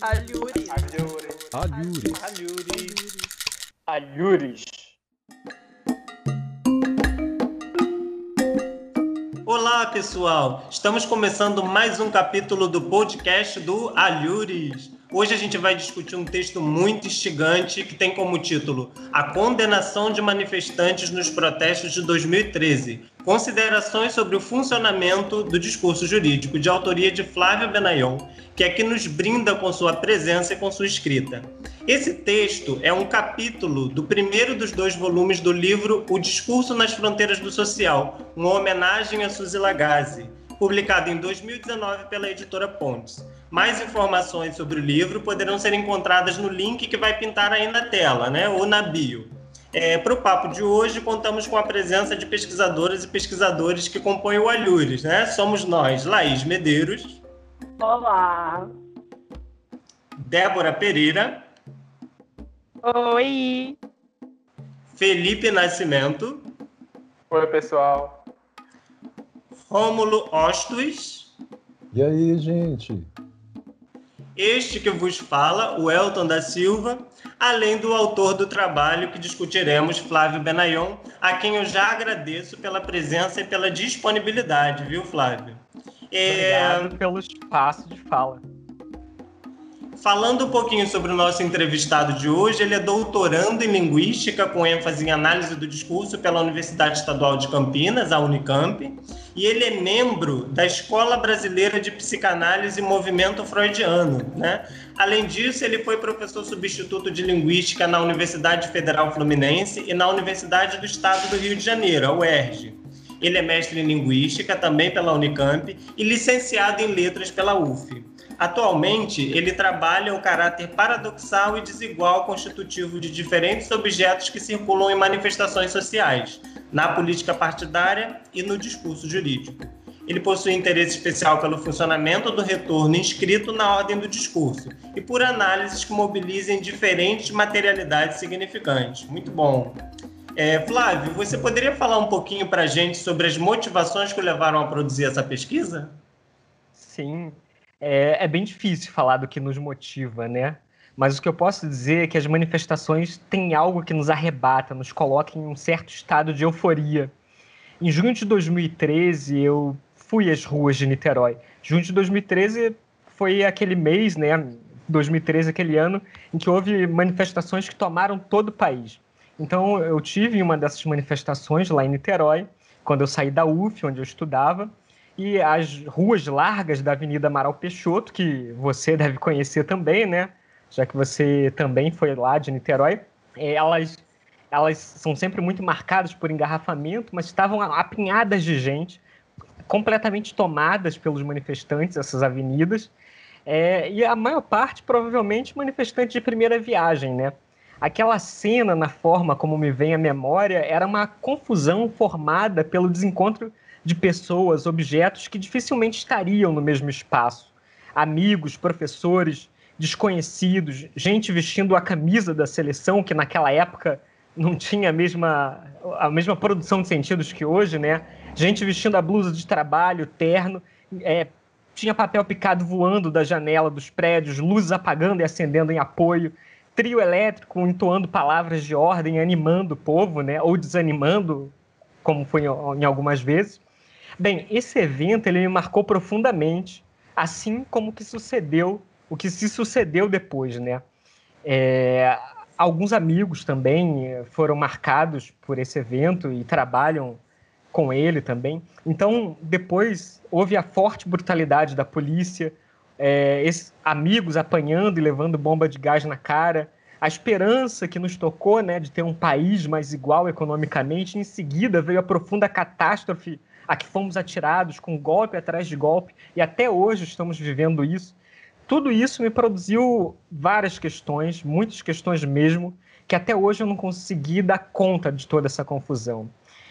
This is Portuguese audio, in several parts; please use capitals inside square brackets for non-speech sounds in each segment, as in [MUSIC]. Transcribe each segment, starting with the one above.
Alhures. Alhures. Alhures. Alhures. Alhures. Olá, pessoal! Estamos começando mais um capítulo do podcast do Alhures. Hoje a gente vai discutir um texto muito instigante que tem como título A Condenação de Manifestantes nos Protestos de 2013. Considerações sobre o funcionamento do discurso jurídico, de autoria de Flávio Benayon, que aqui nos brinda com sua presença e com sua escrita. Esse texto é um capítulo do primeiro dos dois volumes do livro O Discurso nas Fronteiras do Social, uma homenagem a Suzy Lagasse, publicado em 2019 pela editora Pontes. Mais informações sobre o livro poderão ser encontradas no link que vai pintar aí na tela, né, ou na bio. É, Para o papo de hoje, contamos com a presença de pesquisadoras e pesquisadores que compõem o Alhures. Né? Somos nós, Laís Medeiros. Olá. Débora Pereira. Oi. Felipe Nascimento. Oi, pessoal. Rômulo Ostos. E aí, gente? Este que vos fala, o Elton da Silva, além do autor do trabalho que discutiremos, Flávio Benayon, a quem eu já agradeço pela presença e pela disponibilidade, viu, Flávio? É... Obrigado pelo espaço de fala. Falando um pouquinho sobre o nosso entrevistado de hoje, ele é doutorando em Linguística, com ênfase em análise do discurso pela Universidade Estadual de Campinas, a Unicamp, e ele é membro da Escola Brasileira de Psicanálise e Movimento Freudiano. Né? Além disso, ele foi professor substituto de Linguística na Universidade Federal Fluminense e na Universidade do Estado do Rio de Janeiro, a UERJ. Ele é mestre em Linguística, também pela Unicamp, e licenciado em Letras pela UF. Atualmente, ele trabalha o caráter paradoxal e desigual constitutivo de diferentes objetos que circulam em manifestações sociais, na política partidária e no discurso jurídico. Ele possui interesse especial pelo funcionamento do retorno inscrito na ordem do discurso e por análises que mobilizem diferentes materialidades significantes. Muito bom. É, Flávio, você poderia falar um pouquinho para a gente sobre as motivações que o levaram a produzir essa pesquisa? Sim, é, é, bem difícil falar do que nos motiva, né? Mas o que eu posso dizer é que as manifestações têm algo que nos arrebata, nos coloca em um certo estado de euforia. Em junho de 2013, eu fui às ruas de Niterói. Junho de 2013 foi aquele mês, né? 2013, aquele ano, em que houve manifestações que tomaram todo o país. Então, eu tive uma dessas manifestações lá em Niterói, quando eu saí da UF, onde eu estudava, e as ruas largas da Avenida Amaral Peixoto, que você deve conhecer também, né? Já que você também foi lá de Niterói, é, elas, elas são sempre muito marcadas por engarrafamento, mas estavam apinhadas de gente, completamente tomadas pelos manifestantes, essas avenidas, é, e a maior parte provavelmente manifestantes de primeira viagem, né? Aquela cena, na forma como me vem à memória, era uma confusão formada pelo desencontro de pessoas, objetos que dificilmente estariam no mesmo espaço. Amigos, professores, desconhecidos, gente vestindo a camisa da seleção, que naquela época não tinha a mesma, a mesma produção de sentidos que hoje, né? Gente vestindo a blusa de trabalho, terno, é, tinha papel picado voando da janela dos prédios, luzes apagando e acendendo em apoio, trio elétrico entoando palavras de ordem, animando o povo, né? Ou desanimando, como foi em algumas vezes. Bem, esse evento ele me marcou profundamente, assim como que sucedeu, o que se sucedeu depois, né? É, alguns amigos também foram marcados por esse evento e trabalham com ele também. Então, depois houve a forte brutalidade da polícia, é, esses amigos apanhando e levando bomba de gás na cara, a esperança que nos tocou, né, de ter um país mais igual economicamente. Em seguida veio a profunda catástrofe a que fomos atirados com golpe atrás de golpe, e até hoje estamos vivendo isso. Tudo isso me produziu várias questões, muitas questões mesmo, que até hoje eu não consegui dar conta de toda essa confusão.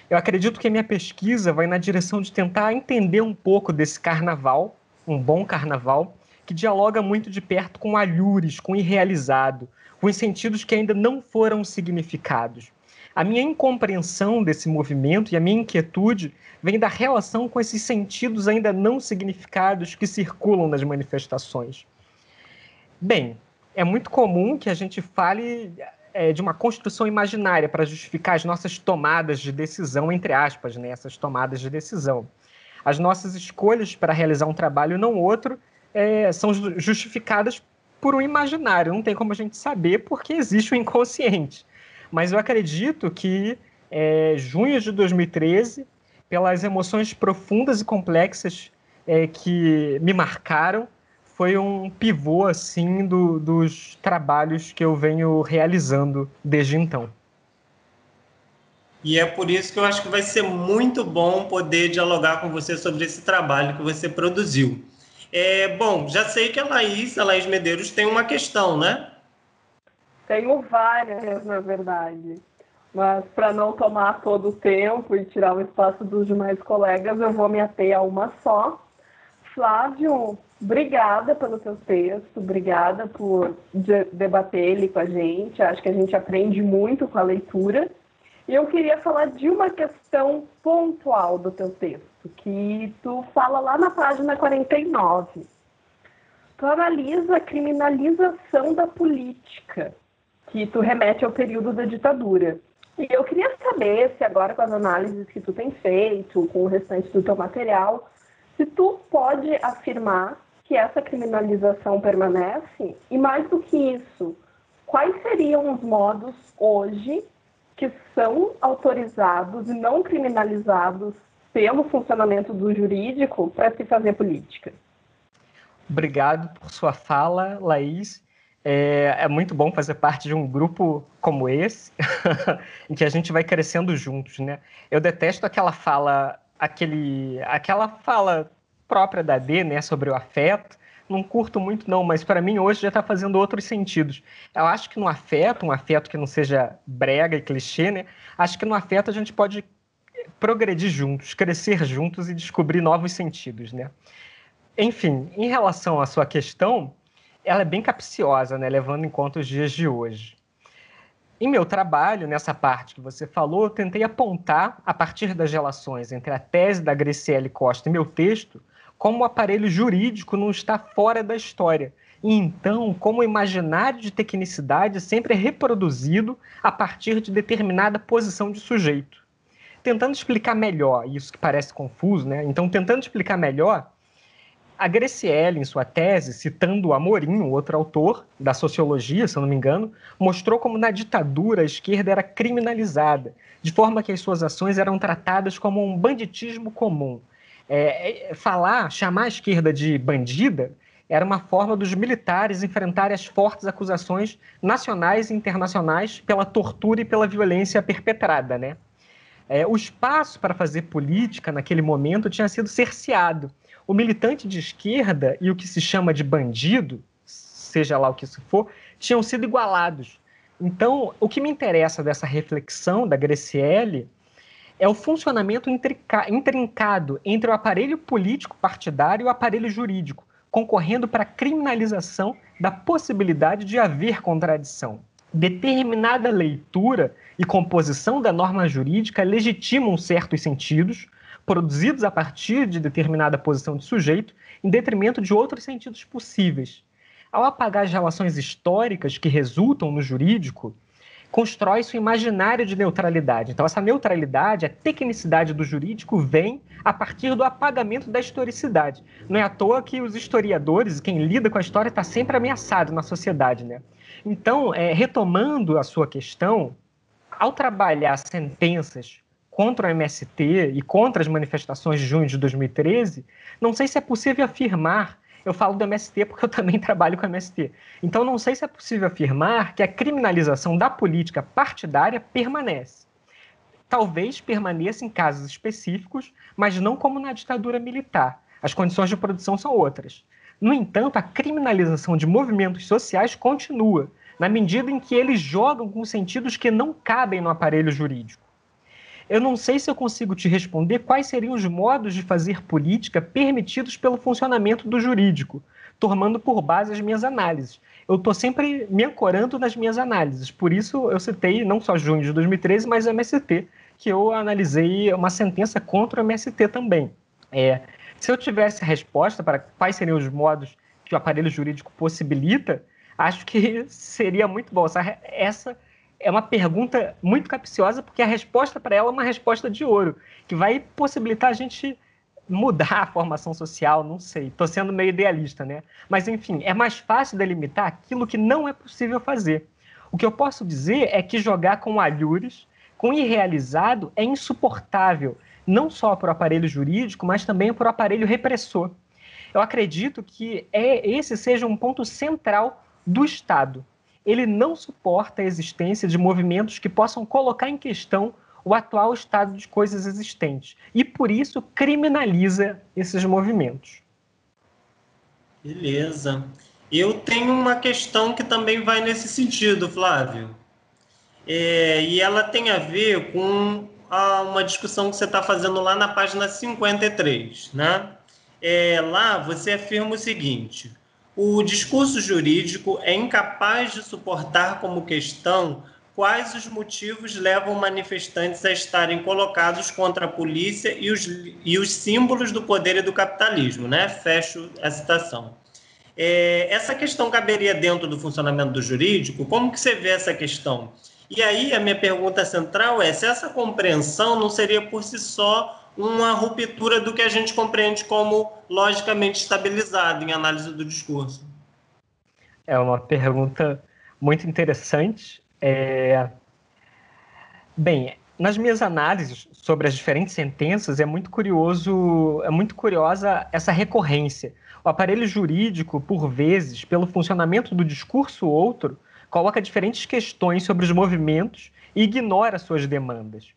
Eu acredito que a minha pesquisa vai na direção de tentar entender um pouco desse carnaval, um bom carnaval, que dialoga muito de perto com alhures, com irrealizado, com os sentidos que ainda não foram significados. A minha incompreensão desse movimento e a minha inquietude vem da relação com esses sentidos ainda não significados que circulam nas manifestações. Bem, é muito comum que a gente fale é, de uma construção imaginária para justificar as nossas tomadas de decisão, entre aspas, né, essas tomadas de decisão. As nossas escolhas para realizar um trabalho não outro é, são justificadas por um imaginário, não tem como a gente saber porque existe o inconsciente. Mas eu acredito que é, junho de 2013, pelas emoções profundas e complexas é, que me marcaram, foi um pivô assim do, dos trabalhos que eu venho realizando desde então. E é por isso que eu acho que vai ser muito bom poder dialogar com você sobre esse trabalho que você produziu. É, bom, já sei que a Laís, a Laís Medeiros, tem uma questão, né? Tenho várias, na verdade. Mas para não tomar todo o tempo e tirar o espaço dos demais colegas, eu vou me ater a uma só. Flávio, Obrigada pelo seu texto, obrigada por de debater ele com a gente. Acho que a gente aprende muito com a leitura. E eu queria falar de uma questão pontual do teu texto, que tu fala lá na página 49. Tu analisa a criminalização da política, que tu remete ao período da ditadura. E eu queria saber se agora com as análises que tu tem feito, com o restante do teu material, se tu pode afirmar que essa criminalização permanece? E mais do que isso, quais seriam os modos hoje que são autorizados e não criminalizados pelo funcionamento do jurídico para se fazer política? Obrigado por sua fala, Laís. É, é, muito bom fazer parte de um grupo como esse, [LAUGHS] em que a gente vai crescendo juntos, né? Eu detesto aquela fala, aquele, aquela fala própria da D, né, sobre o afeto. Não curto muito, não, mas para mim hoje já está fazendo outros sentidos. Eu acho que no afeto, um afeto que não seja brega e clichê, né? Acho que no afeto a gente pode progredir juntos, crescer juntos e descobrir novos sentidos, né? Enfim, em relação à sua questão, ela é bem capciosa, né, levando em conta os dias de hoje. Em meu trabalho, nessa parte que você falou, eu tentei apontar, a partir das relações entre a tese da Graciele Costa e meu texto, como o aparelho jurídico não está fora da história. E então, como o imaginário de tecnicidade sempre é reproduzido a partir de determinada posição de sujeito. Tentando explicar melhor, isso que parece confuso, né? Então, tentando explicar melhor, a Graciele, em sua tese, citando Amorim, outro autor da sociologia, se eu não me engano, mostrou como na ditadura a esquerda era criminalizada, de forma que as suas ações eram tratadas como um banditismo comum, é, é, falar, chamar a esquerda de bandida, era uma forma dos militares enfrentarem as fortes acusações nacionais e internacionais pela tortura e pela violência perpetrada, né? É, o espaço para fazer política naquele momento tinha sido cerceado. O militante de esquerda e o que se chama de bandido, seja lá o que isso for, tinham sido igualados. Então, o que me interessa dessa reflexão da Graciele é o funcionamento intrincado entre o aparelho político partidário e o aparelho jurídico, concorrendo para a criminalização da possibilidade de haver contradição. Determinada leitura e composição da norma jurídica legitimam certos sentidos, produzidos a partir de determinada posição de sujeito, em detrimento de outros sentidos possíveis. Ao apagar as relações históricas que resultam no jurídico, constrói-se um imaginário de neutralidade. Então, essa neutralidade, a tecnicidade do jurídico, vem a partir do apagamento da historicidade. Não é à toa que os historiadores, quem lida com a história, está sempre ameaçado na sociedade. Né? Então, é, retomando a sua questão, ao trabalhar sentenças contra o MST e contra as manifestações de junho de 2013, não sei se é possível afirmar eu falo do MST porque eu também [LAUGHS] trabalho com MST. Então, não sei se é possível afirmar que a criminalização da política partidária permanece. Talvez permaneça em casos específicos, mas não como na ditadura militar. As condições de produção são outras. No entanto, a criminalização de movimentos sociais continua, na medida em que eles jogam com sentidos que não cabem no aparelho jurídico. Eu não sei se eu consigo te responder quais seriam os modos de fazer política permitidos pelo funcionamento do jurídico, tomando por base as minhas análises. Eu estou sempre me ancorando nas minhas análises, por isso eu citei não só junho de 2013, mas o MST, que eu analisei uma sentença contra o MST também. É, se eu tivesse a resposta para quais seriam os modos que o aparelho jurídico possibilita, acho que [LAUGHS] seria muito bom. Essa, essa é uma pergunta muito capciosa, porque a resposta para ela é uma resposta de ouro, que vai possibilitar a gente mudar a formação social, não sei. Estou sendo meio idealista, né? Mas, enfim, é mais fácil delimitar aquilo que não é possível fazer. O que eu posso dizer é que jogar com alhures, com irrealizado, é insuportável, não só para o aparelho jurídico, mas também para o aparelho repressor. Eu acredito que é, esse seja um ponto central do Estado. Ele não suporta a existência de movimentos que possam colocar em questão o atual estado de coisas existentes e por isso criminaliza esses movimentos. Beleza. Eu tenho uma questão que também vai nesse sentido, Flávio. É, e ela tem a ver com a, uma discussão que você está fazendo lá na página 53. Né? É, lá você afirma o seguinte: o discurso jurídico é incapaz de suportar como questão quais os motivos levam manifestantes a estarem colocados contra a polícia e os, e os símbolos do poder e do capitalismo, né? Fecho a citação. É, essa questão caberia dentro do funcionamento do jurídico? Como que você vê essa questão? E aí a minha pergunta central é se essa compreensão não seria por si só uma ruptura do que a gente compreende como logicamente estabilizado em análise do discurso? É uma pergunta muito interessante é... Bem, nas minhas análises sobre as diferentes sentenças é muito curioso, é muito curiosa essa recorrência. O aparelho jurídico, por vezes, pelo funcionamento do discurso outro, coloca diferentes questões sobre os movimentos e ignora suas demandas.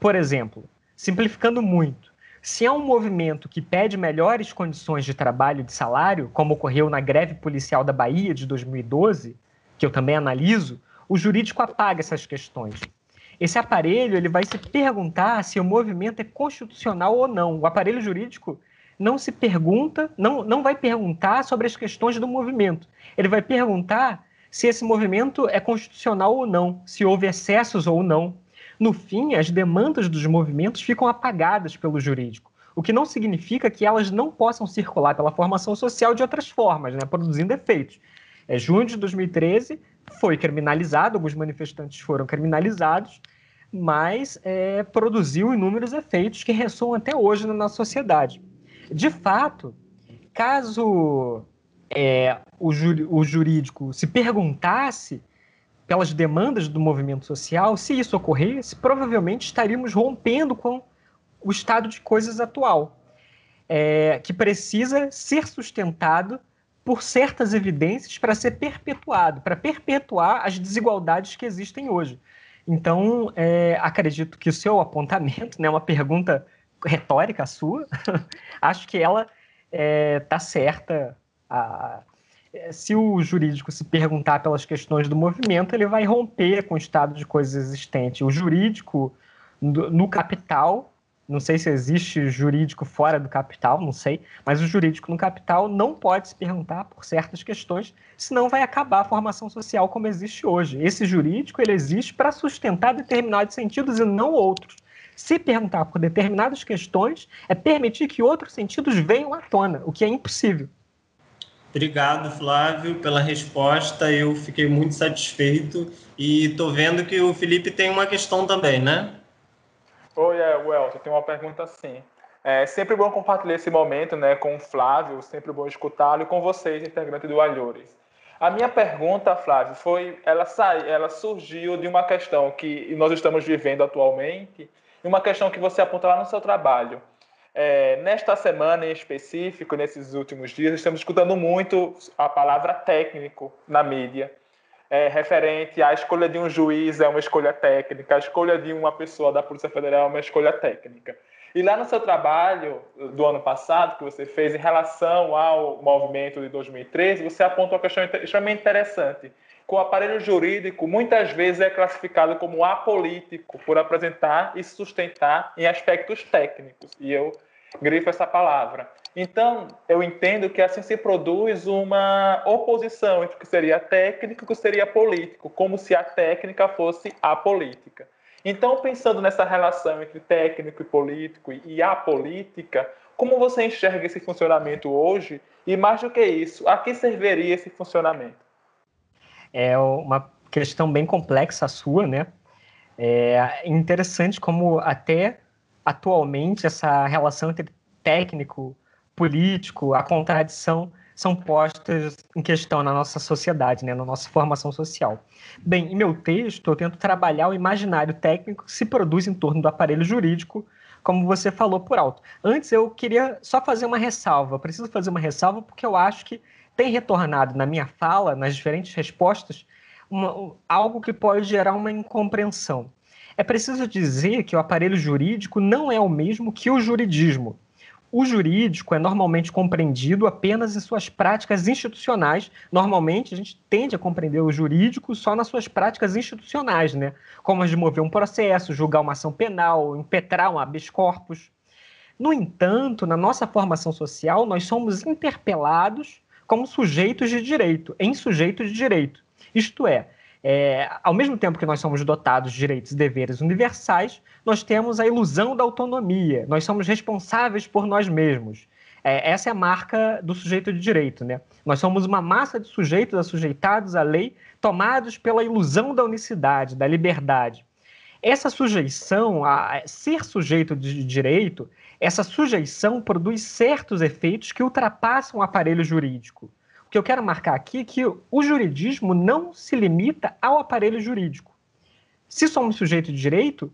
Por exemplo, simplificando muito, se há um movimento que pede melhores condições de trabalho e de salário, como ocorreu na greve policial da Bahia de 2012, que eu também analiso, o jurídico apaga essas questões. Esse aparelho ele vai se perguntar se o movimento é constitucional ou não. O aparelho jurídico não se pergunta, não, não vai perguntar sobre as questões do movimento. Ele vai perguntar se esse movimento é constitucional ou não, se houve excessos ou não. No fim, as demandas dos movimentos ficam apagadas pelo jurídico, o que não significa que elas não possam circular pela formação social de outras formas, né, produzindo efeitos. É junho de 2013, foi criminalizado, alguns manifestantes foram criminalizados, mas é, produziu inúmeros efeitos que ressoam até hoje na nossa sociedade. De fato, caso é, o, o jurídico se perguntasse pelas demandas do movimento social, se isso ocorresse, provavelmente estaríamos rompendo com o estado de coisas atual, é, que precisa ser sustentado por certas evidências para ser perpetuado, para perpetuar as desigualdades que existem hoje. Então, é, acredito que o seu apontamento, né, uma pergunta retórica sua, [LAUGHS] acho que ela está é, tá certa. A, se o jurídico se perguntar pelas questões do movimento, ele vai romper com o estado de coisas existente. O jurídico, no, no capital, não sei se existe jurídico fora do capital, não sei, mas o jurídico no capital não pode se perguntar por certas questões, senão vai acabar a formação social como existe hoje. Esse jurídico ele existe para sustentar determinados sentidos e não outros. Se perguntar por determinadas questões é permitir que outros sentidos venham à tona, o que é impossível. Obrigado, Flávio, pela resposta. Eu fiquei muito satisfeito e estou vendo que o Felipe tem uma questão também, né? Oi, é, Welton, tem uma pergunta assim. É sempre bom compartilhar esse momento né, com o Flávio, sempre bom escutá-lo e com vocês, integrante do Alhores. A minha pergunta, Flávio, foi, ela, sai, ela surgiu de uma questão que nós estamos vivendo atualmente, e uma questão que você aponta lá no seu trabalho. É, nesta semana em específico, nesses últimos dias, estamos escutando muito a palavra técnico na mídia é, referente à escolha de um juiz é uma escolha técnica, a escolha de uma pessoa da Polícia Federal é uma escolha técnica. E lá no seu trabalho do ano passado, que você fez em relação ao movimento de 2013, você aponta uma questão extremamente interessante. Que o aparelho jurídico muitas vezes é classificado como apolítico por apresentar e sustentar em aspectos técnicos. E eu grifo essa palavra. Então, eu entendo que assim se produz uma oposição entre o que seria técnico e o que seria político, como se a técnica fosse a política. Então, pensando nessa relação entre técnico e político e a política, Como você enxerga esse funcionamento hoje? E mais do que isso, a que serviria esse funcionamento? É uma questão bem complexa a sua, né? É interessante como até atualmente essa relação entre técnico, político, a contradição são postas em questão na nossa sociedade, né, na nossa formação social. Bem, em meu texto, eu tento trabalhar o imaginário técnico que se produz em torno do aparelho jurídico, como você falou por alto. Antes, eu queria só fazer uma ressalva. Eu preciso fazer uma ressalva porque eu acho que tem retornado na minha fala, nas diferentes respostas, uma, algo que pode gerar uma incompreensão. É preciso dizer que o aparelho jurídico não é o mesmo que o juridismo. O jurídico é normalmente compreendido apenas em suas práticas institucionais. Normalmente, a gente tende a compreender o jurídico só nas suas práticas institucionais, né? Como as de mover um processo, julgar uma ação penal, impetrar um habeas corpus. No entanto, na nossa formação social, nós somos interpelados como sujeitos de direito, em sujeitos de direito. Isto é, é, ao mesmo tempo que nós somos dotados de direitos e deveres universais, nós temos a ilusão da autonomia, nós somos responsáveis por nós mesmos. É, essa é a marca do sujeito de direito. Né? Nós somos uma massa de sujeitos assujeitados à lei, tomados pela ilusão da unicidade, da liberdade. Essa sujeição, a ser sujeito de direito, essa sujeição produz certos efeitos que ultrapassam o aparelho jurídico. Que eu quero marcar aqui é que o juridismo não se limita ao aparelho jurídico. Se somos sujeito de direito,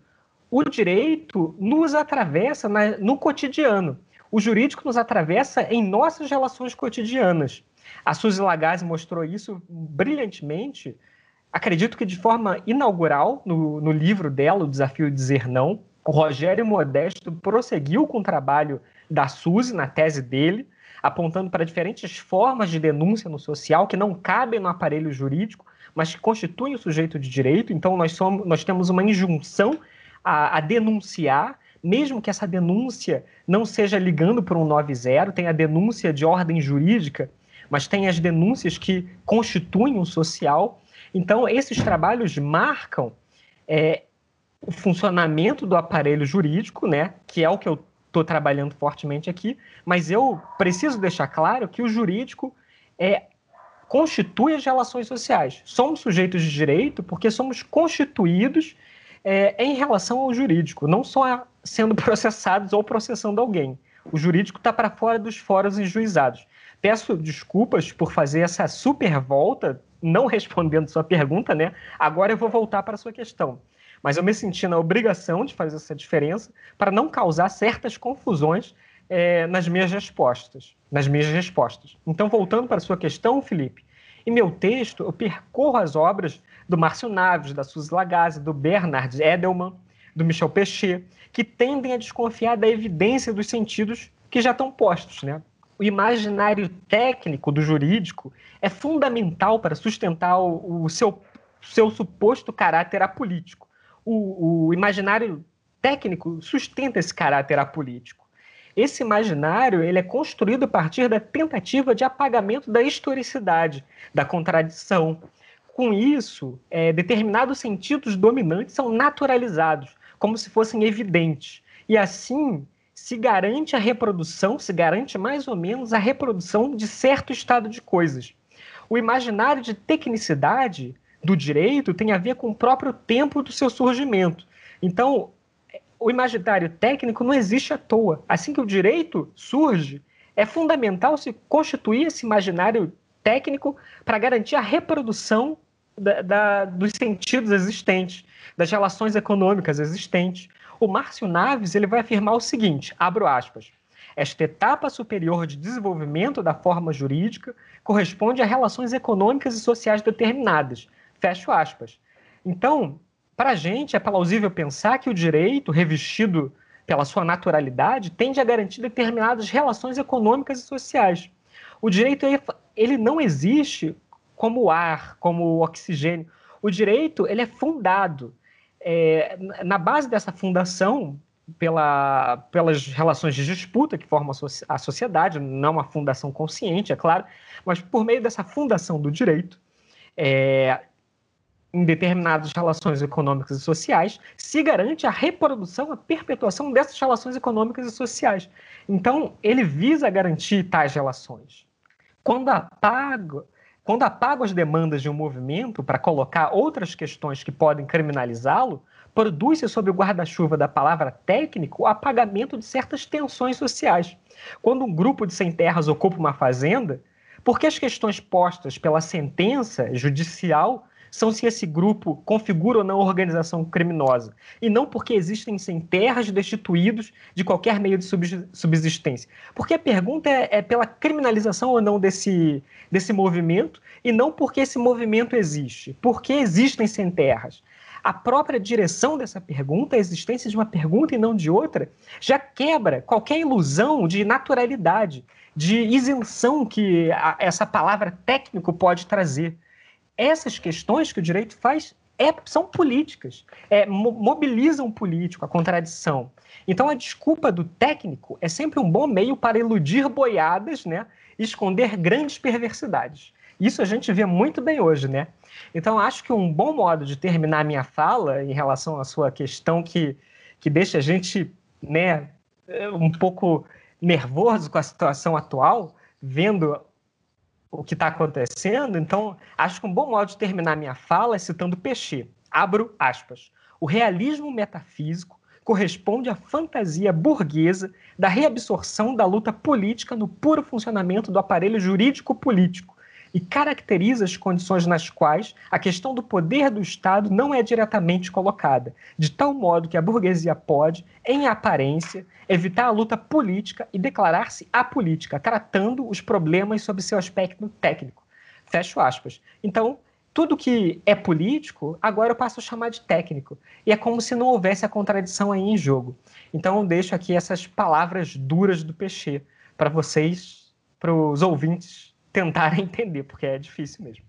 o direito nos atravessa na, no cotidiano. O jurídico nos atravessa em nossas relações cotidianas. A Suzy Lagasse mostrou isso brilhantemente, acredito que de forma inaugural, no, no livro dela, O Desafio de Dizer Não. O Rogério Modesto prosseguiu com o trabalho da Suzy na tese dele, apontando para diferentes formas de denúncia no social que não cabem no aparelho jurídico, mas que constituem o sujeito de direito. Então, nós, somos, nós temos uma injunção a, a denunciar, mesmo que essa denúncia não seja ligando para um 90, tem a denúncia de ordem jurídica, mas tem as denúncias que constituem o social. Então, esses trabalhos marcam é, o funcionamento do aparelho jurídico, né, que é o que eu estou trabalhando fortemente aqui, mas eu preciso deixar claro que o jurídico é, constitui as relações sociais. Somos sujeitos de direito porque somos constituídos é, em relação ao jurídico, não só sendo [LAUGHS] processados ou processando alguém. O jurídico está para fora dos fóruns enjuizados. Peço desculpas por fazer essa super volta, não [LAUGHS] respondendo sua pergunta, né? Agora eu vou voltar para a sua questão. Mas eu me senti na obrigação de fazer essa diferença para não causar certas confusões é, nas minhas respostas. Nas minhas respostas. Então, voltando para a sua questão, Felipe, em meu texto eu percorro as obras do Márcio Naves, da Suzy Lagasse, do Bernard Edelman, do Michel Pechet, que tendem a desconfiar da evidência dos sentidos que já estão postos, né? O imaginário técnico do jurídico é fundamental para sustentar o, o seu, seu suposto caráter apolítico o, o imaginário técnico sustenta esse caráter apolítico. Esse imaginário ele é construído a partir da tentativa de apagamento da historicidade, da contradição. Com isso, é, determinados sentidos dominantes são naturalizados, como se fossem evidentes. E assim se garante a reprodução, se garante mais ou menos a reprodução de certo estado de coisas. O imaginário de tecnicidade do direito tem a ver com o próprio tempo do seu surgimento. Então, o imaginário técnico não existe à toa. Assim que o direito surge, é fundamental se constituir esse imaginário técnico para garantir a reprodução da, da, dos sentidos existentes, das relações econômicas existentes. O Márcio Naves ele vai afirmar o seguinte, abro aspas, esta etapa superior de desenvolvimento da forma jurídica corresponde a relações econômicas e sociais determinadas, Fecho aspas. Então, para a gente é plausível pensar que o direito, revestido pela sua naturalidade, tende a garantir determinadas relações econômicas e sociais. O direito ele não existe como ar, como oxigênio. O direito ele é fundado. É, na base dessa fundação, pela, pelas relações de disputa que formam a sociedade, não uma fundação consciente, é claro, mas por meio dessa fundação do direito, é, em determinadas relações econômicas e sociais, se garante a reprodução, a perpetuação dessas relações econômicas e sociais. Então, ele visa garantir tais relações. Quando apaga, quando apaga as demandas de um movimento para colocar outras questões que podem criminalizá-lo, produz-se sob o guarda-chuva da palavra técnico o apagamento de certas tensões sociais. Quando um grupo de sem terras ocupa uma fazenda, porque as questões postas pela sentença judicial são se esse grupo configura ou não organização criminosa, e não porque existem sem terras destituídos de qualquer meio de subsistência. Porque a pergunta é, é pela criminalização ou não desse, desse movimento, e não porque esse movimento existe, porque existem sem terras a própria direção dessa pergunta, a existência de uma pergunta e não de outra, já quebra qualquer ilusão de naturalidade, de isenção que a, essa palavra técnico pode trazer essas questões que o direito faz é, são políticas, é, mobilizam o político, a contradição. Então, a desculpa do técnico é sempre um bom meio para iludir boiadas né, esconder grandes perversidades. Isso a gente vê muito bem hoje, né? Então, acho que um bom modo de terminar a minha fala em relação à sua questão que, que deixa a gente né, um pouco nervoso com a situação atual, vendo o que está acontecendo, então acho que um bom modo de terminar minha fala é citando Peixe. Abro aspas. O realismo metafísico corresponde à fantasia burguesa da reabsorção da luta política no puro funcionamento do aparelho jurídico-político, e caracteriza as condições nas quais a questão do poder do Estado não é diretamente colocada, de tal modo que a burguesia pode, em aparência, evitar a luta política e declarar-se apolítica, tratando os problemas sob seu aspecto técnico. Fecho aspas. Então, tudo que é político, agora eu passo a chamar de técnico. E é como se não houvesse a contradição aí em jogo. Então, eu deixo aqui essas palavras duras do Peixe para vocês, para os ouvintes tentar [LAUGHS] entender, porque é difícil mesmo.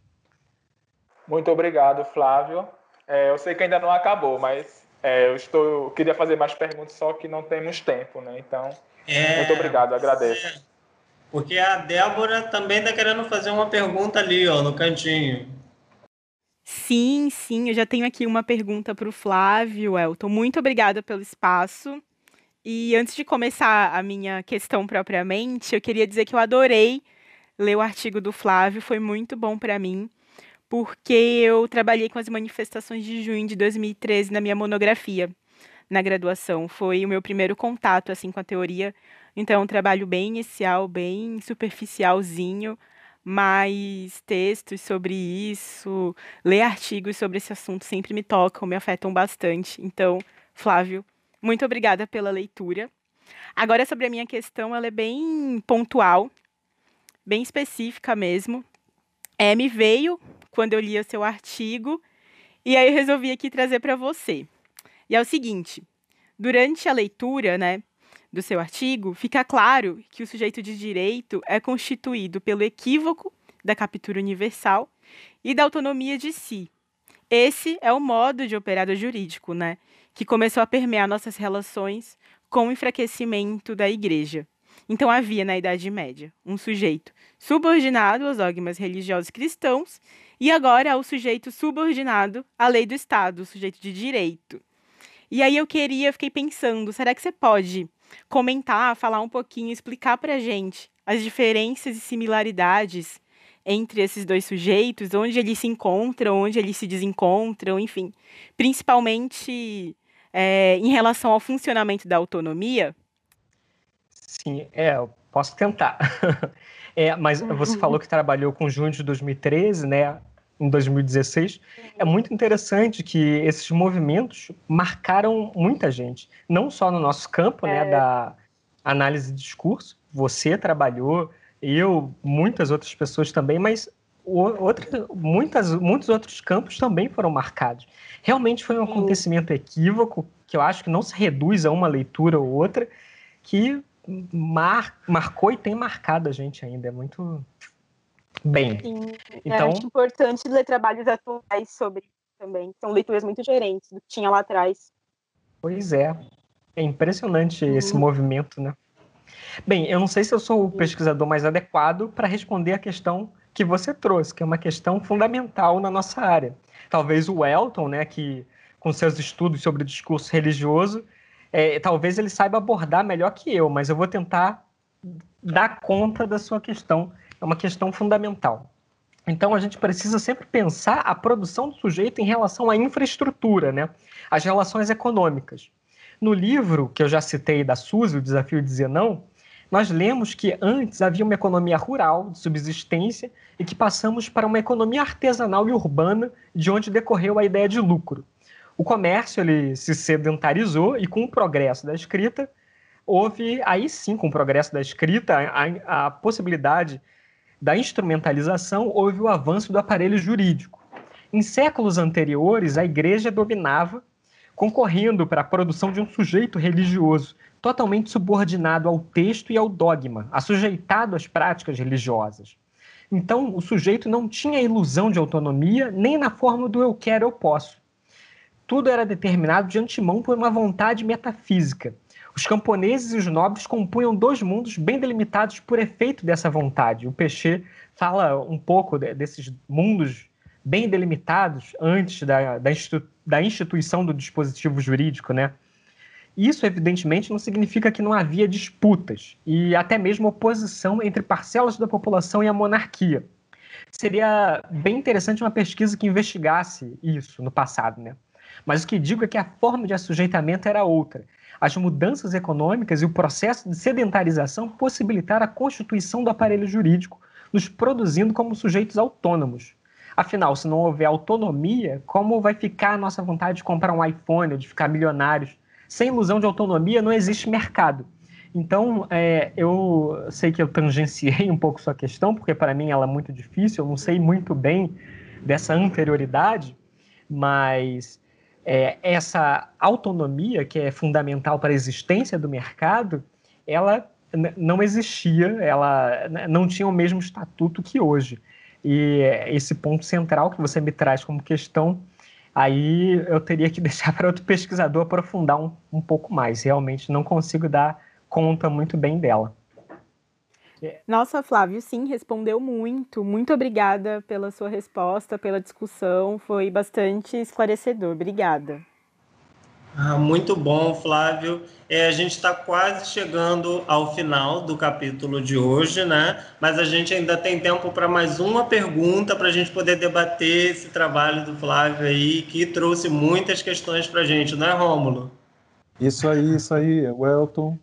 Muito obrigado, Flávio. É, eu sei que ainda não acabou, mas é, eu estou, eu queria fazer mais perguntas, só que não temos tempo, né? Então, é, muito obrigado, agradeço. Porque a Débora também está querendo fazer uma pergunta ali, ó, no cantinho. Sim, sim, eu já tenho aqui uma pergunta para o Flávio, Elton. Muito obrigada pelo espaço. E antes de começar a minha questão propriamente, eu queria dizer que eu adorei ler o artigo do Flávio, foi muito bom para mim, porque eu trabalhei com as manifestações de junho de 2013 na minha monografia na graduação. Foi o meu primeiro contato assim com a teoria. Então, é um trabalho bem inicial, bem superficialzinho, mas textos sobre isso, ler artigos sobre esse assunto sempre me tocam, me afetam bastante. Então, Flávio, muito obrigada pela leitura. Agora, sobre a minha questão, ela é bem pontual, bem específica mesmo. É, me veio quando eu li o seu artigo e aí eu resolvi aqui trazer para você. E é o seguinte: durante a leitura, né, do seu artigo, fica claro que o sujeito de direito é constituído pelo equívoco da captura universal e da autonomia de si. Esse é o modo de operar do jurídico, né, que começou a permear nossas relações com o enfraquecimento da igreja. Então havia na Idade Média um sujeito subordinado aos dogmas religiosos cristãos e agora o sujeito subordinado à lei do Estado, o sujeito de direito. E aí eu queria, fiquei pensando, será que você pode comentar, falar um pouquinho, explicar para a gente as diferenças e similaridades entre esses dois sujeitos, onde eles se encontram, onde eles se desencontram, enfim, principalmente é, em relação ao funcionamento da autonomia? Sim, é, eu posso tentar. [LAUGHS] é, mas você falou que trabalhou com junho de 2013, né? Em 2016. É muito interessante que esses movimentos marcaram muita gente, não só no nosso campo, né, é. né, da análise de discurso. Você trabalhou, eu, muitas outras pessoas também, mas outra, muitas, muitos outros campos também foram marcados. Realmente foi um acontecimento equívoco, que eu acho que não se reduz a uma leitura ou outra, que mar, marcou e tem marcado a gente ainda. É muito bem. Sim, então, acho importante ler trabalhos atuais sobre também. São leituras muito diferentes do que tinha lá atrás. Pois é. É impressionante uhum. esse movimento, né? Bem, eu não sei se eu sou o pesquisador mais adequado para responder a questão que você trouxe, que é uma questão fundamental na nossa área. Talvez o Elton, né, que com seus estudos sobre o discurso religioso, é, talvez ele saiba abordar melhor que eu, mas eu vou tentar dar conta da sua questão. É uma questão fundamental. Então a gente precisa sempre pensar a produção do sujeito em relação à infraestrutura, né? As relações econômicas. No livro que eu já citei da Suzy, O Desafio de Dizer Não, nós lemos que antes havia uma economia rural, de subsistência, e que passamos para uma economia artesanal e urbana, de onde decorreu a ideia de lucro. O comércio ele se sedentarizou e com o progresso da escrita, houve aí sim, com o progresso da escrita, a, a possibilidade da instrumentalização, houve o avanço do aparelho jurídico. Em séculos anteriores, a igreja dominava, concorrendo para a produção de um sujeito religioso totalmente subordinado ao texto e ao dogma, assujeitado às práticas religiosas. Então, o sujeito não tinha ilusão de autonomia nem na forma do eu quero, eu posso. Tudo era determinado de antemão por uma vontade metafísica. Os camponeses e os nobres compunham dois mundos bem delimitados por efeito dessa vontade. O Peixe fala um pouco desses mundos bem delimitados antes da, da, da instituição do dispositivo jurídico, né? Isso, evidentemente, não significa que não havia disputas e até mesmo oposição entre parcelas da população e a monarquia. Seria bem interessante uma pesquisa que investigasse isso no passado, né? Mas o que digo é que a forma de assujeitamento era outra. As mudanças econômicas e o processo de sedentarização possibilitaram a constituição do aparelho jurídico, nos produzindo como sujeitos autônomos. Afinal, se não houver autonomia, como vai ficar a nossa vontade de comprar um iPhone ou de ficar milionários sem ilusão de autonomia não existe mercado. Então, é, eu sei que eu tangenciei [LAUGHS] um pouco sua questão, porque para mim ela é muito difícil, eu não sei muito bem dessa anterioridade, mas é, essa autonomia, que é fundamental para a existência do mercado, ela não existia, ela não tinha o mesmo estatuto que hoje. E esse ponto central que você me traz como questão aí eu teria que [LAUGHS] deixar para outro pesquisador aprofundar um, um pouco mais. Realmente não consigo dar conta muito bem dela. Nossa, Flávio, sim, respondeu muito. Muito obrigada pela sua resposta, pela discussão. Foi bastante esclarecedor. Obrigada. Ah, muito bom, Flávio. É, a gente está quase chegando ao final do capítulo de hoje, né? Mas a gente ainda tem tempo para mais uma pergunta para a gente poder debater esse trabalho do Flávio aí, que trouxe muitas questões para a gente, não é, Rômulo? Isso aí, isso aí, Welton.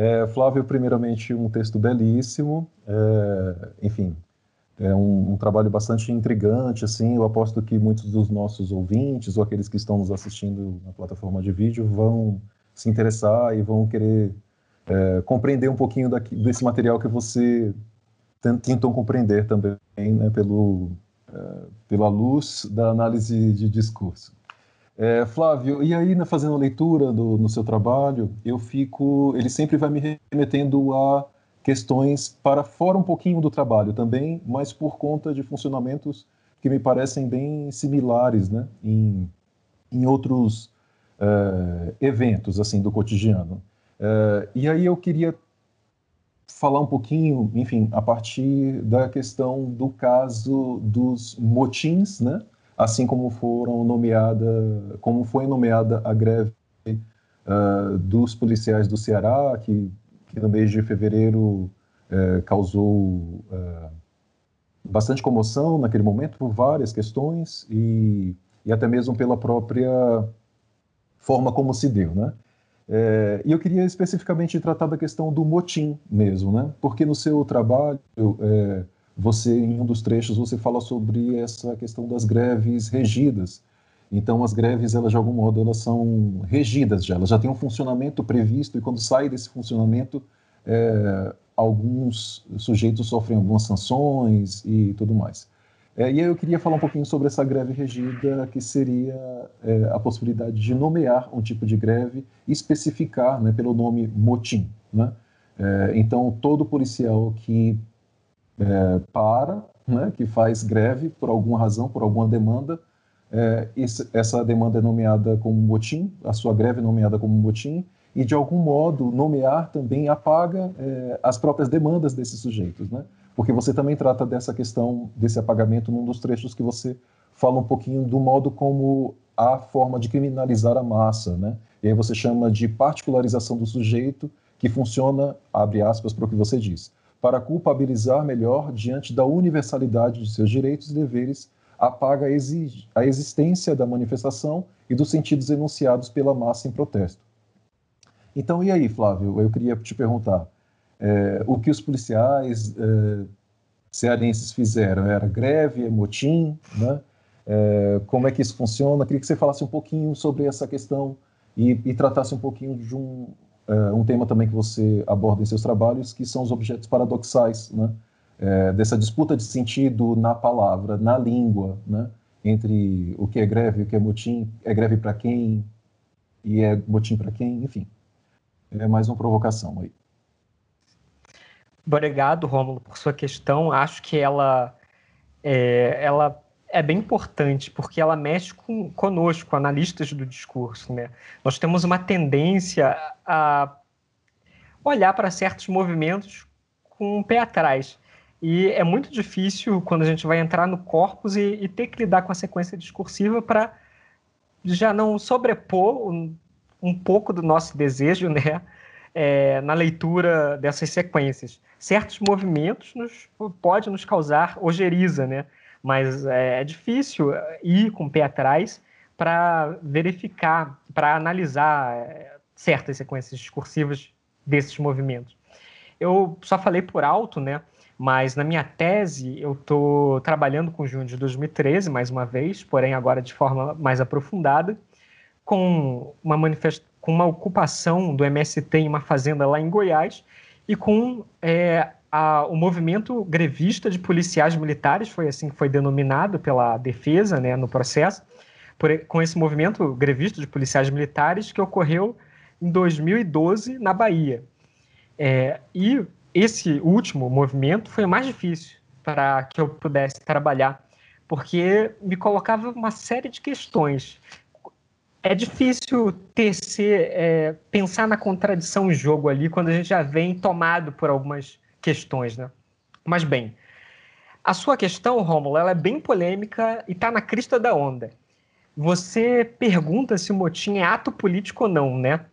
É, Flávio, primeiramente, um texto belíssimo. É, enfim, é um, um, trabalho bastante intrigante, assim, eu aposto que muitos dos nossos ouvintes ou aqueles que estão nos assistindo na plataforma de vídeo vão se interessar e vão querer é, compreender um pouquinho daqui, desse material que você tentou compreender também, né, pelo, é, pela luz da análise de discurso. É, Flávio, e aí, né, fazendo a leitura do, no seu trabalho, eu fico, ele sempre vai me remetendo a questões para fora um pouquinho do trabalho também, mas por conta de funcionamentos que me parecem bem similares, né, em, em outros uh, eventos assim do cotidiano. Uh, e aí eu queria falar um pouquinho, enfim, a partir da questão do caso dos motins, né, assim como foram nomeada, como foi nomeada a greve uh, dos policiais do Ceará, que que no mês de fevereiro é, causou é, bastante comoção naquele momento por várias questões e, e até mesmo pela própria forma como se deu, né? É, e eu queria especificamente tratar da questão do motim mesmo, né? Porque no seu trabalho, é, você em um dos trechos você fala sobre essa questão das greves regidas. Então as greves, elas de algum modo, elas são regidas já, elas já têm um funcionamento previsto e quando sai desse funcionamento, é, alguns sujeitos sofrem algumas sanções e tudo mais. É, e aí eu queria falar um pouquinho sobre essa greve regida, que seria é, a possibilidade de nomear um tipo de greve e especificar né, pelo nome motim. Né? É, então, todo policial que é, para, né, que faz greve por alguma razão, por alguma demanda, é, essa demanda é nomeada como motim, a sua greve é nomeada como motim, e de algum modo nomear também apaga é, as próprias demandas desses sujeitos, né? porque você também trata dessa questão desse apagamento num dos trechos que você fala um pouquinho do modo como a forma de criminalizar a massa, né? E aí você chama de particularização do sujeito, que funciona, abre aspas para o que você diz, para culpabilizar melhor diante da universalidade de seus direitos e deveres, apaga a, existência da manifestação e dos sentidos enunciados pela massa em protesto. Então, e aí, Flávio? Eu queria te perguntar, é, o que os policiais é, cearenses fizeram? Era greve, é motim, né? É, como é que isso funciona? Queria que você falasse um pouquinho sobre essa questão e, e tratasse um pouquinho de um, é, um tema também que você aborda em seus trabalhos, que são os objetos paradoxais, né? É, dessa disputa de sentido na palavra, na língua, né? entre o que é greve, o que é motim, é greve para quem e é motim para quem, enfim. É mais uma provocação aí. Obrigado, Rômulo, por sua questão. Acho que ela é, ela é bem importante, porque ela mexe com, conosco, analistas do discurso. Né? Nós temos uma tendência a olhar para certos movimentos com um pé atrás. E é muito difícil quando a gente vai entrar no corpus e, e ter que lidar com a sequência discursiva para já não sobrepor um, um, pouco do nosso desejo né, é, na leitura dessas sequências. Certos movimentos nos, pode nos causar ojeriza, né? Mas é, é difícil ir com o pé atrás para verificar, para analisar é, certas sequências discursivas desses movimentos. Eu só falei por alto, né? Mas na minha tese eu estou trabalhando com junho de 2013, mais uma vez, porém agora de forma mais aprofundada, com uma manifest... com uma ocupação do MST em uma fazenda lá em Goiás e com é, a, o movimento grevista de policiais militares, foi assim que foi denominado pela defesa né, no processo, por, com esse movimento grevista de policiais militares que ocorreu em 2012 na Bahia. É, e esse último movimento foi o mais difícil para que eu pudesse trabalhar, porque me colocava uma série de questões. É difícil tecer, é, pensar na contradição em jogo ali quando a gente já vem tomado por algumas questões, né? Mas bem, a sua questão, Rômulo, ela é bem polêmica e está na crista da onda. Você pergunta se o motim é ato político ou não, né?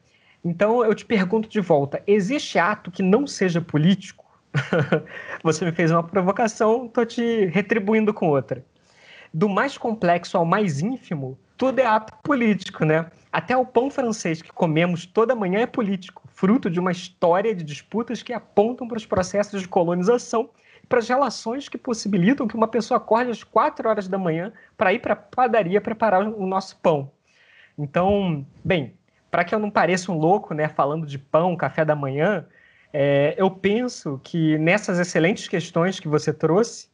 Então eu te pergunto de volta: existe ato que não seja político? [LAUGHS] Você me fez uma provocação, estou te retribuindo com outra. Do mais complexo ao mais ínfimo, tudo é ato político, né? Até o pão francês que comemos toda manhã é político, fruto de uma história de disputas que apontam para os processos de colonização e para as relações que possibilitam que uma pessoa acorde às quatro horas da manhã para ir para a padaria preparar o nosso pão. Então, bem, para que eu não pareça um louco, né, falando de pão, café da manhã, é, eu penso que nessas excelentes questões que você trouxe,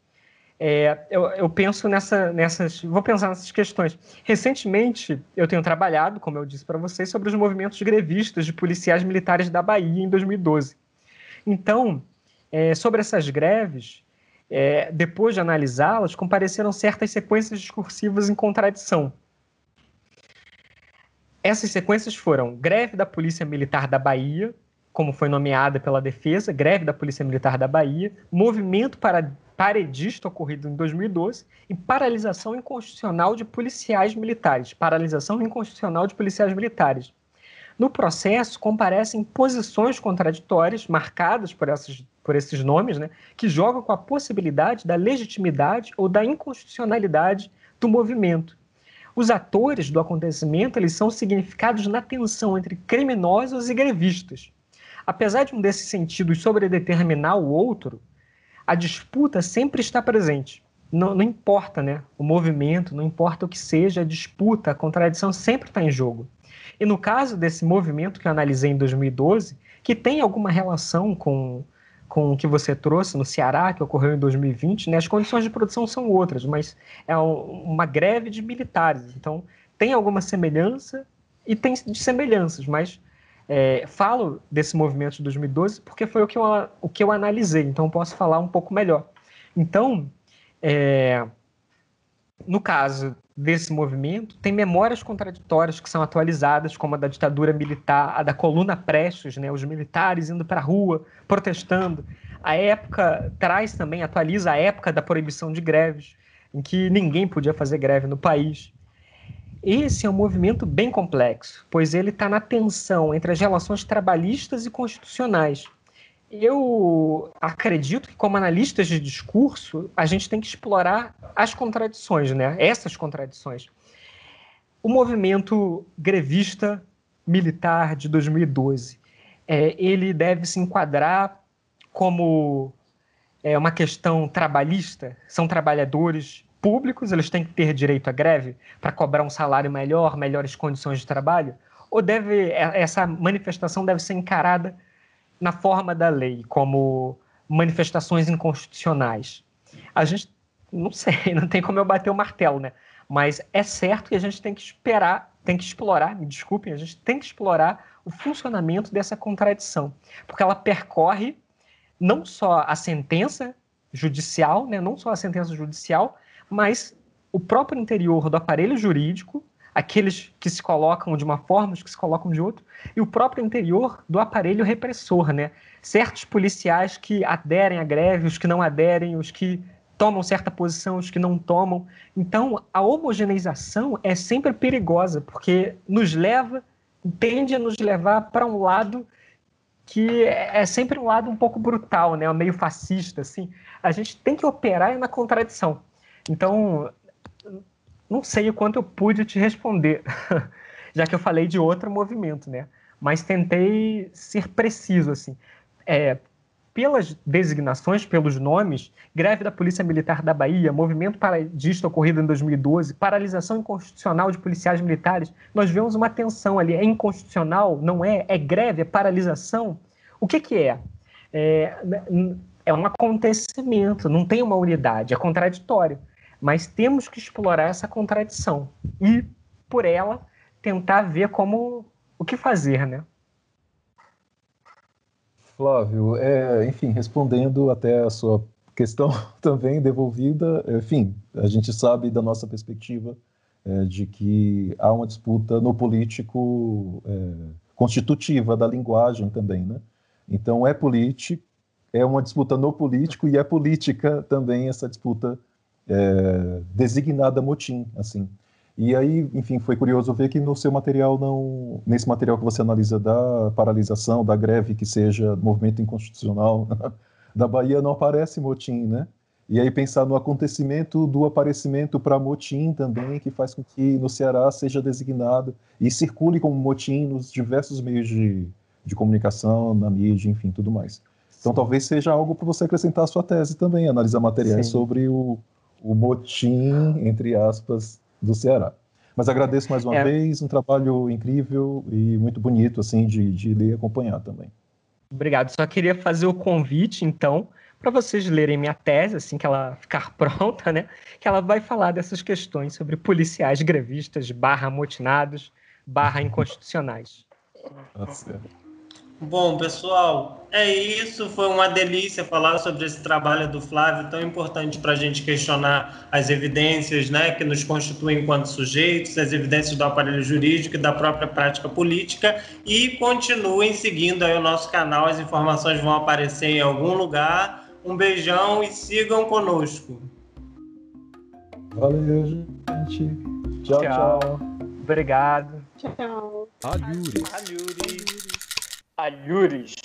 é, eu, eu, penso nessa, nessas, vou pensar nessas questões. Recentemente, eu tenho trabalhado, como eu disse para vocês, sobre os movimentos grevistas de policiais militares da Bahia em 2012. Então, é, sobre essas greves, é, depois de analisá-las, compareceram certas sequências discursivas em contradição. Essas sequências foram greve da Polícia Militar da Bahia, como foi nomeada pela defesa, greve da Polícia Militar da Bahia, movimento para paredista ocorrido em 2012 e paralisação inconstitucional de policiais militares. Paralisação inconstitucional de policiais militares. No processo, comparecem posições contraditórias, marcadas por, essas, por esses nomes, né, que jogam com a possibilidade da legitimidade ou da inconstitucionalidade do movimento. Os atores do acontecimento eles são significados na tensão entre criminosos e grevistas. Apesar de um desses sentidos sobredeterminar o outro, a disputa sempre está presente. Não, não, importa né, o movimento, não importa o que seja, a disputa, a contradição sempre está em jogo. E no caso desse movimento que eu analisei em 2012, que tem alguma relação com, com o que você trouxe no Ceará, que ocorreu em 2020, né, as condições de produção são outras, mas é uma greve de militares. Então, tem alguma semelhança e tem semelhanças, mas é, falo desse movimento de 2012 porque foi o que eu, o que eu analisei, então posso falar um pouco melhor. Então, é, no caso desse movimento, tem memórias contraditórias que são atualizadas, como a da ditadura militar, a da coluna Prestes, né, os militares indo para a rua, protestando, A época traz também, atualiza a época da proibição de greves, em que ninguém podia fazer greve no país. Esse é um movimento bem complexo, pois ele está na tensão entre as relações trabalhistas e constitucionais. Eu acredito que, como analistas de discurso, a gente tem que explorar as contradições, né? essas contradições. O movimento grevista militar de 2012, é, ele deve se enquadrar como é, uma questão trabalhista? São trabalhadores públicos, eles têm que ter direito à greve para cobrar um salário melhor, melhores condições de trabalho? Ou deve é, essa manifestação deve ser encarada na forma da lei, como manifestações inconstitucionais? A gente não sei, [LAUGHS] não tem como eu bater o martelo, né? Mas é certo que a gente tem que esperar, tem que explorar, me desculpem, a gente tem que explorar o funcionamento dessa contradição, porque ela percorre não só a sentença judicial, né, não só a sentença judicial, mas o próprio interior do aparelho jurídico, aqueles que se colocam de uma forma, os que se colocam de outra, e o próprio interior do aparelho repressor, né? Certos policiais que aderem à greve, os que não aderem, os que tomam certa posição, os que não tomam. Então, a homogeneização é sempre perigosa, porque nos leva, tende a nos levar para um lado que é sempre um lado um pouco brutal, né, meio fascista, assim. A gente tem que operar na contradição. Então, não sei o quanto eu pude te responder, [LAUGHS] já que eu falei de outro movimento, né? Mas tentei ser preciso, assim. É, pelas designações, pelos nomes, greve da Polícia Militar da Bahia, movimento paradista ocorrido em 2012, paralisação inconstitucional de policiais militares, nós vemos uma tensão ali. É inconstitucional? Não é? É greve? É paralisação? O que, que é? É, é um acontecimento, não tem uma unidade, é contraditório. Mas temos que explorar essa contradição e, por ela, tentar ver como o que fazer, né? Flávio, é, enfim, respondendo até a sua questão [LAUGHS] também devolvida, enfim, a gente sabe da nossa perspectiva é, de que há uma disputa no político é, constitutiva da linguagem também, né? Então é político, é uma disputa no político e é política também essa disputa é, designada motim, assim. E aí, enfim, foi curioso ver que no seu material não, nesse material que você analisa da paralisação, da greve que seja movimento inconstitucional [LAUGHS] da Bahia não aparece motim, né? E aí pensar no acontecimento do aparecimento para motim também, que faz com que no Ceará seja designado e circule como motim nos diversos meios de, de comunicação, na mídia, enfim, tudo mais. Então Sim. talvez seja algo para você acrescentar a sua tese também, analisar materiais Sim. sobre o, o motim, entre aspas, do Ceará. Mas agradeço mais uma é. vez, um trabalho incrível e muito bonito, assim, de, de ler e acompanhar também. Obrigado. Só queria fazer o convite, então, para vocês lerem minha tese, assim que ela ficar [LAUGHS] pronta, né? Que ela vai falar dessas questões sobre policiais grevistas barra amotinados, barra inconstitucionais. Tá certo. Bom, pessoal, é isso. Foi uma delícia falar sobre esse trabalho do Flávio, tão importante para a gente questionar as evidências né, que nos constituem enquanto sujeitos, as evidências do aparelho jurídico e da própria prática política. E continuem seguindo aí o nosso canal, as informações vão aparecer em algum lugar. Um beijão e sigam conosco. Valeu, gente. Tchau, tchau. tchau. Obrigado. Tchau. Alhures. Alhures. Alhures.